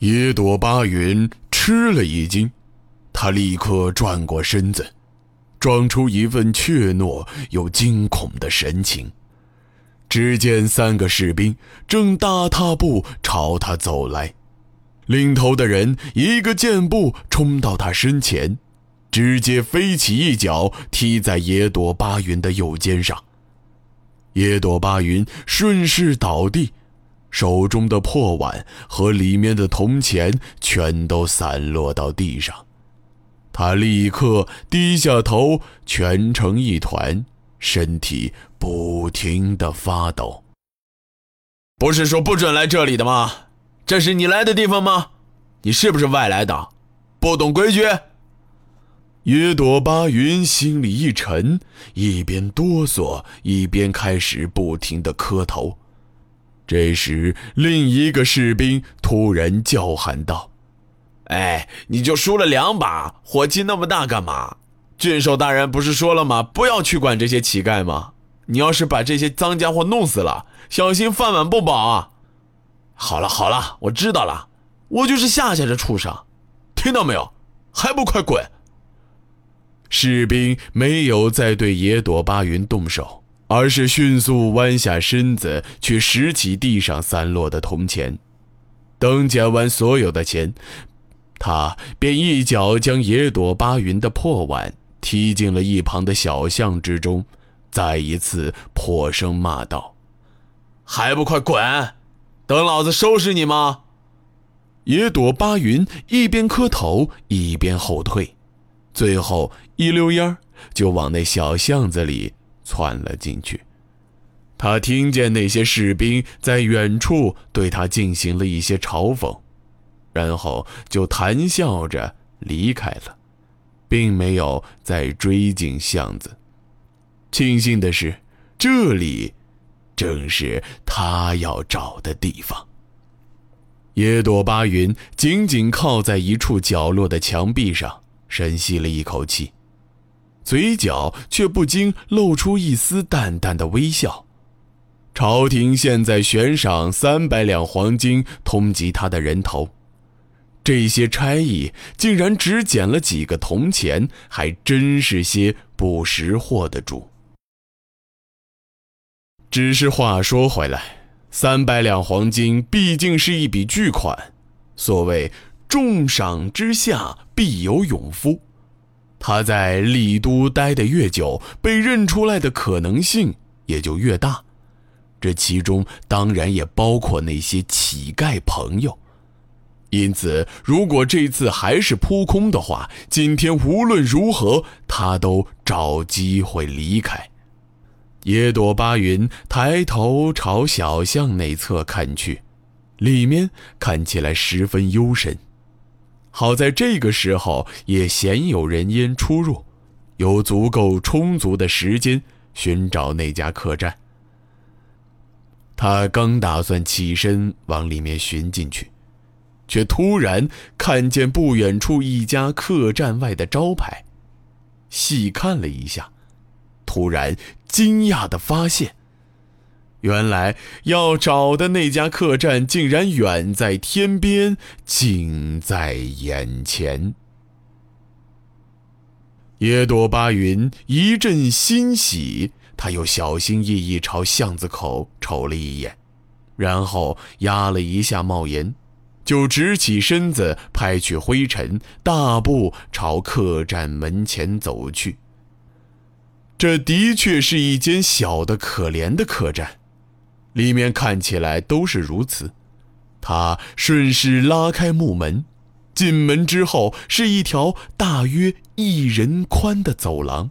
野朵巴云吃了一惊，他立刻转过身子，装出一份怯懦又惊恐的神情。只见三个士兵正大踏步朝他走来，领头的人一个箭步冲到他身前，直接飞起一脚踢在野朵巴云的右肩上。野朵巴云顺势倒地。手中的破碗和里面的铜钱全都散落到地上，他立刻低下头，蜷成一团，身体不停的发抖。不是说不准来这里的吗？这是你来的地方吗？你是不是外来的？不懂规矩？野朵巴云心里一沉，一边哆嗦，一边开始不停的磕头。这时，另一个士兵突然叫喊道：“哎，你就输了两把，火气那么大干嘛？郡守大人不是说了吗？不要去管这些乞丐吗？你要是把这些脏家伙弄死了，小心饭碗不保啊！”好了好了，我知道了，我就是吓吓这畜生，听到没有？还不快滚！士兵没有再对野朵巴云动手。而是迅速弯下身子去拾起地上散落的铜钱，等捡完所有的钱，他便一脚将野朵巴云的破碗踢进了一旁的小巷之中，再一次破声骂道：“还不快滚！等老子收拾你吗？”野朵巴云一边磕头一边后退，最后一溜烟儿就往那小巷子里。窜了进去，他听见那些士兵在远处对他进行了一些嘲讽，然后就谈笑着离开了，并没有再追进巷子。庆幸的是，这里正是他要找的地方。野朵巴云紧紧靠在一处角落的墙壁上，深吸了一口气。嘴角却不禁露出一丝淡淡的微笑。朝廷现在悬赏三百两黄金通缉他的人头，这些差役竟然只捡了几个铜钱，还真是些不识货的主。只是话说回来，三百两黄金毕竟是一笔巨款，所谓重赏之下必有勇夫。他在丽都待得越久，被认出来的可能性也就越大，这其中当然也包括那些乞丐朋友。因此，如果这次还是扑空的话，今天无论如何他都找机会离开。野朵巴云抬头朝小巷内侧看去，里面看起来十分幽深。好在这个时候也鲜有人烟出入，有足够充足的时间寻找那家客栈。他刚打算起身往里面寻进去，却突然看见不远处一家客栈外的招牌，细看了一下，突然惊讶地发现。原来要找的那家客栈，竟然远在天边，近在眼前。野朵巴云一阵欣喜，他又小心翼翼朝巷子口瞅了一眼，然后压了一下帽檐，就直起身子，拍去灰尘，大步朝客栈门前走去。这的确是一间小的可怜的客栈。里面看起来都是如此。他顺势拉开木门，进门之后是一条大约一人宽的走廊，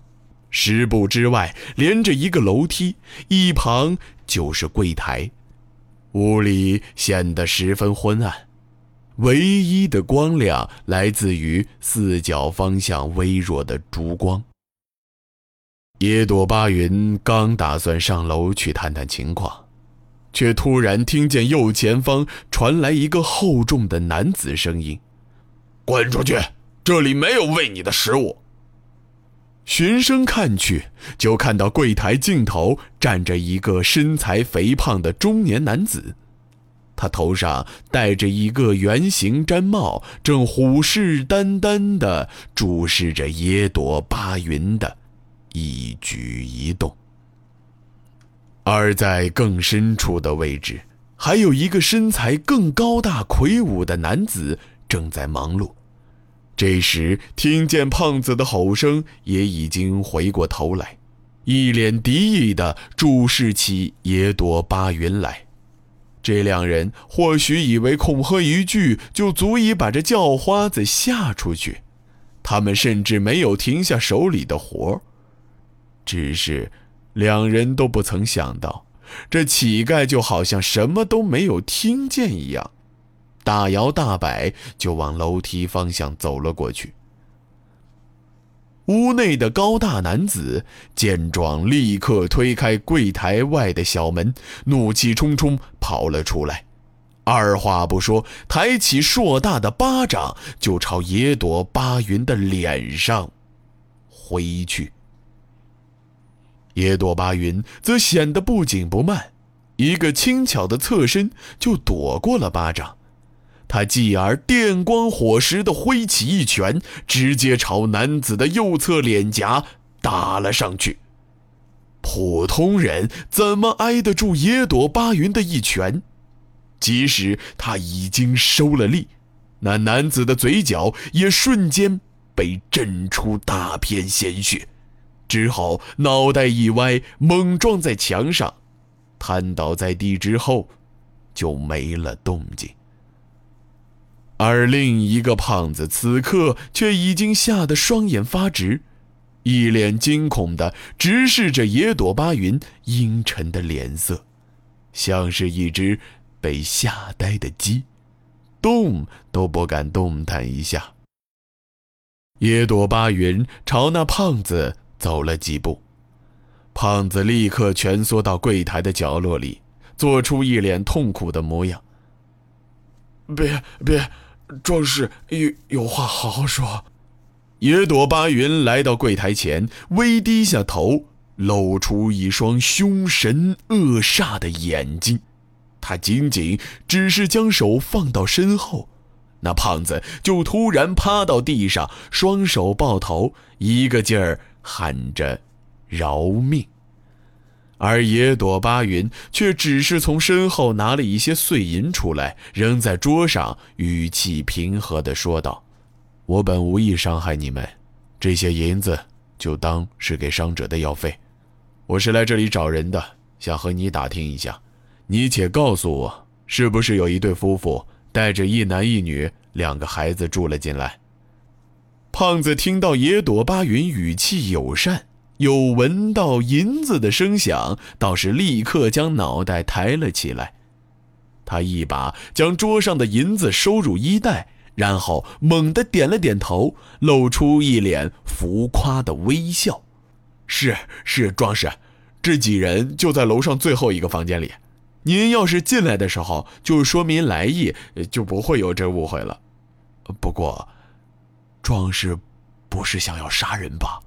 十步之外连着一个楼梯，一旁就是柜台。屋里显得十分昏暗，唯一的光亮来自于四角方向微弱的烛光。野朵巴云刚打算上楼去探探情况。却突然听见右前方传来一个厚重的男子声音：“滚出去！这里没有喂你的食物。”循声看去，就看到柜台尽头站着一个身材肥胖的中年男子。他头上戴着一个圆形毡帽，正虎视眈眈地注视着耶朵巴云的一举一动。而在更深处的位置，还有一个身材更高大魁梧的男子正在忙碌。这时，听见胖子的吼声，也已经回过头来，一脸敌意地注视起野朵巴云来。这两人或许以为恐吓一句就足以把这叫花子吓出去，他们甚至没有停下手里的活儿只是两人都不曾想到，这乞丐就好像什么都没有听见一样，大摇大摆就往楼梯方向走了过去。屋内的高大男子见状，立刻推开柜台外的小门，怒气冲冲跑了出来，二话不说，抬起硕大的巴掌就朝野朵巴云的脸上挥去。野朵巴云则显得不紧不慢，一个轻巧的侧身就躲过了巴掌。他继而电光火石地挥起一拳，直接朝男子的右侧脸颊打了上去。普通人怎么挨得住野朵巴云的一拳？即使他已经收了力，那男子的嘴角也瞬间被震出大片鲜血，只好脑袋一歪，猛撞在墙上，瘫倒在地之后，就没了动静。而另一个胖子此刻却已经吓得双眼发直，一脸惊恐的直视着野朵巴云阴沉的脸色，像是一只被吓呆的鸡，动都不敢动弹一下。野朵巴云朝那胖子走了几步，胖子立刻蜷缩到柜台的角落里，做出一脸痛苦的模样。别别！壮士有有话好好说。野朵巴云来到柜台前，微低下头，露出一双凶神恶煞的眼睛。他仅仅只是将手放到身后，那胖子就突然趴到地上，双手抱头，一个劲儿喊着“饶命”。而野朵巴云却只是从身后拿了一些碎银出来，扔在桌上，语气平和地说道：“我本无意伤害你们，这些银子就当是给伤者的药费。我是来这里找人的，想和你打听一下，你且告诉我，是不是有一对夫妇带着一男一女两个孩子住了进来？”胖子听到野朵巴云语气友善。有闻到银子的声响，倒是立刻将脑袋抬了起来。他一把将桌上的银子收入衣袋，然后猛地点了点头，露出一脸浮夸的微笑：“是是，壮士，这几人就在楼上最后一个房间里。您要是进来的时候就说明来意，就不会有这误会了。不过，壮士不是想要杀人吧？”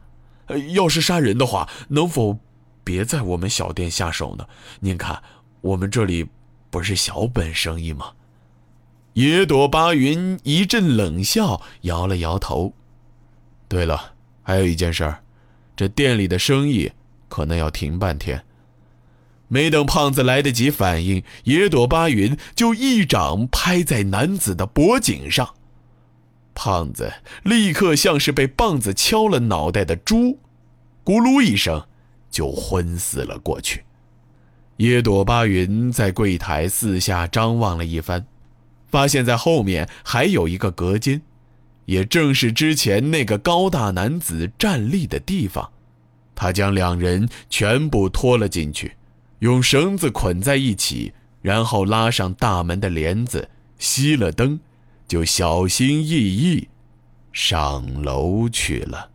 要是杀人的话，能否别在我们小店下手呢？您看，我们这里不是小本生意吗？野朵巴云一阵冷笑，摇了摇头。对了，还有一件事儿，这店里的生意可能要停半天。没等胖子来得及反应，野朵巴云就一掌拍在男子的脖颈上。胖子立刻像是被棒子敲了脑袋的猪，咕噜一声就昏死了过去。野朵巴云在柜台四下张望了一番，发现在后面还有一个隔间，也正是之前那个高大男子站立的地方。他将两人全部拖了进去，用绳子捆在一起，然后拉上大门的帘子，熄了灯。就小心翼翼上楼去了。